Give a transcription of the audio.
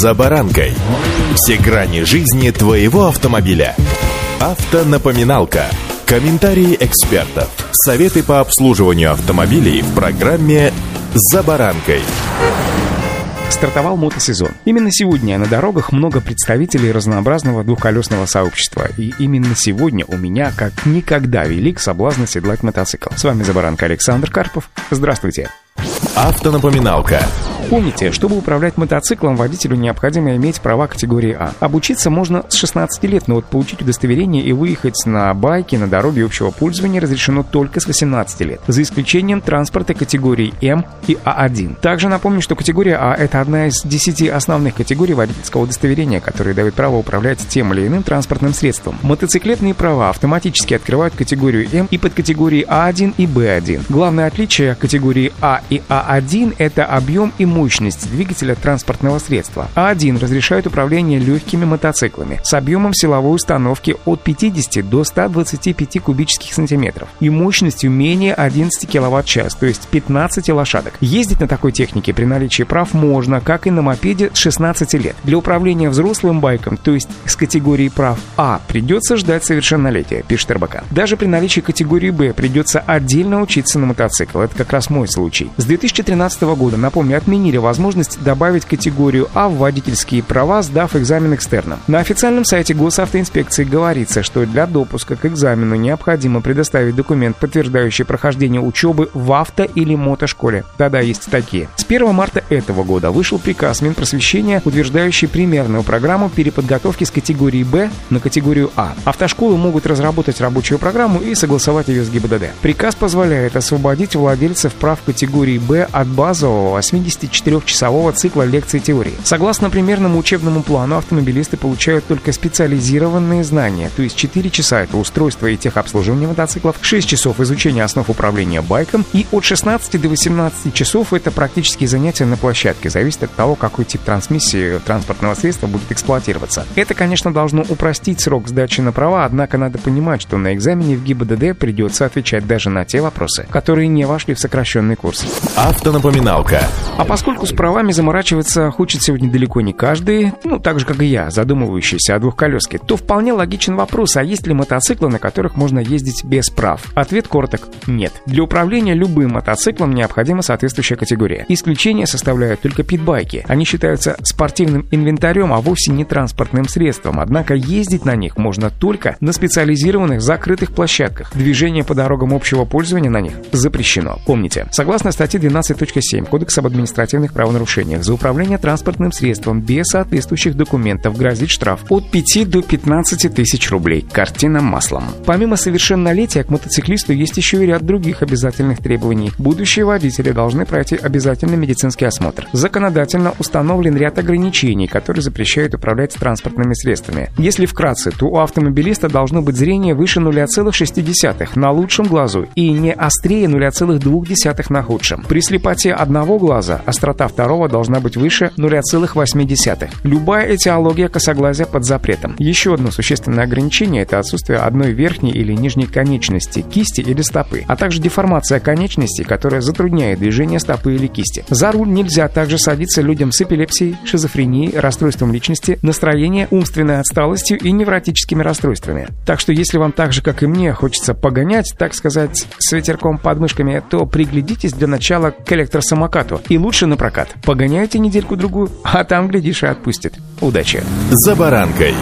«За баранкой». Все грани жизни твоего автомобиля. Автонапоминалка. Комментарии экспертов. Советы по обслуживанию автомобилей в программе «За баранкой». Стартовал мотосезон. Именно сегодня на дорогах много представителей разнообразного двухколесного сообщества. И именно сегодня у меня как никогда велик соблазн седлать мотоцикл. С вами «За баранкой» Александр Карпов. Здравствуйте. Автонапоминалка. Помните, чтобы управлять мотоциклом, водителю необходимо иметь права категории А. Обучиться можно с 16 лет, но вот получить удостоверение и выехать на байке на дороге общего пользования разрешено только с 18 лет, за исключением транспорта категории М и А1. Также напомню, что категория А – это одна из 10 основных категорий водительского удостоверения, которые дают право управлять тем или иным транспортным средством. Мотоциклетные права автоматически открывают категорию М и под категории А1 и Б1. Главное отличие категории А и А1 – это объем и мощность двигателя транспортного средства. А1 разрешает управление легкими мотоциклами с объемом силовой установки от 50 до 125 кубических сантиметров и мощностью менее 11 киловатт-час, то есть 15 лошадок. Ездить на такой технике при наличии прав можно, как и на мопеде с 16 лет. Для управления взрослым байком, то есть с категории прав А, придется ждать совершеннолетия, пишет РБК. Даже при наличии категории Б придется отдельно учиться на мотоцикл. Это как раз мой случай. С 2013 года, напомню, отменили отменили возможность добавить категорию А в водительские права, сдав экзамен экстерном. На официальном сайте госавтоинспекции говорится, что для допуска к экзамену необходимо предоставить документ, подтверждающий прохождение учебы в авто- или мотошколе. Да-да, есть такие. С 1 марта этого года вышел приказ Минпросвещения, утверждающий примерную программу переподготовки с категории Б на категорию А. Автошколы могут разработать рабочую программу и согласовать ее с ГИБДД. Приказ позволяет освободить владельцев прав категории Б от базового 84 четырехчасового цикла лекций теории. Согласно примерному учебному плану, автомобилисты получают только специализированные знания, то есть 4 часа это устройство и техобслуживание мотоциклов, 6 часов изучения основ управления байком и от 16 до 18 часов это практические занятия на площадке, зависит от того, какой тип трансмиссии транспортного средства будет эксплуатироваться. Это, конечно, должно упростить срок сдачи на права, однако надо понимать, что на экзамене в ГИБДД придется отвечать даже на те вопросы, которые не вошли в сокращенный курс. Автонапоминалка. А поскольку Поскольку с правами заморачиваться хочет сегодня далеко не каждый, ну, так же, как и я, задумывающийся о двухколеске, то вполне логичен вопрос, а есть ли мотоциклы, на которых можно ездить без прав? Ответ короток – нет. Для управления любым мотоциклом необходима соответствующая категория. Исключение составляют только питбайки. Они считаются спортивным инвентарем, а вовсе не транспортным средством. Однако ездить на них можно только на специализированных закрытых площадках. Движение по дорогам общего пользования на них запрещено. Помните, согласно статье 12.7 Кодекса об административном административных правонарушениях за управление транспортным средством без соответствующих документов грозит штраф от 5 до 15 тысяч рублей. Картина маслом. Помимо совершеннолетия к мотоциклисту есть еще и ряд других обязательных требований. Будущие водители должны пройти обязательный медицинский осмотр. Законодательно установлен ряд ограничений, которые запрещают управлять транспортными средствами. Если вкратце, то у автомобилиста должно быть зрение выше 0,6 на лучшем глазу и не острее 0,2 на худшем. При слепоте одного глаза острота частота второго должна быть выше 0,8. Любая этиология косоглазия под запретом. Еще одно существенное ограничение – это отсутствие одной верхней или нижней конечности, кисти или стопы, а также деформация конечности, которая затрудняет движение стопы или кисти. За руль нельзя также садиться людям с эпилепсией, шизофренией, расстройством личности, настроения, умственной отсталостью и невротическими расстройствами. Так что если вам так же, как и мне, хочется погонять, так сказать, с ветерком под мышками, то приглядитесь для начала к электросамокату и лучше на прокат. Погоняйте недельку-другую, а там, глядишь, и отпустит. Удачи! «За баранкой»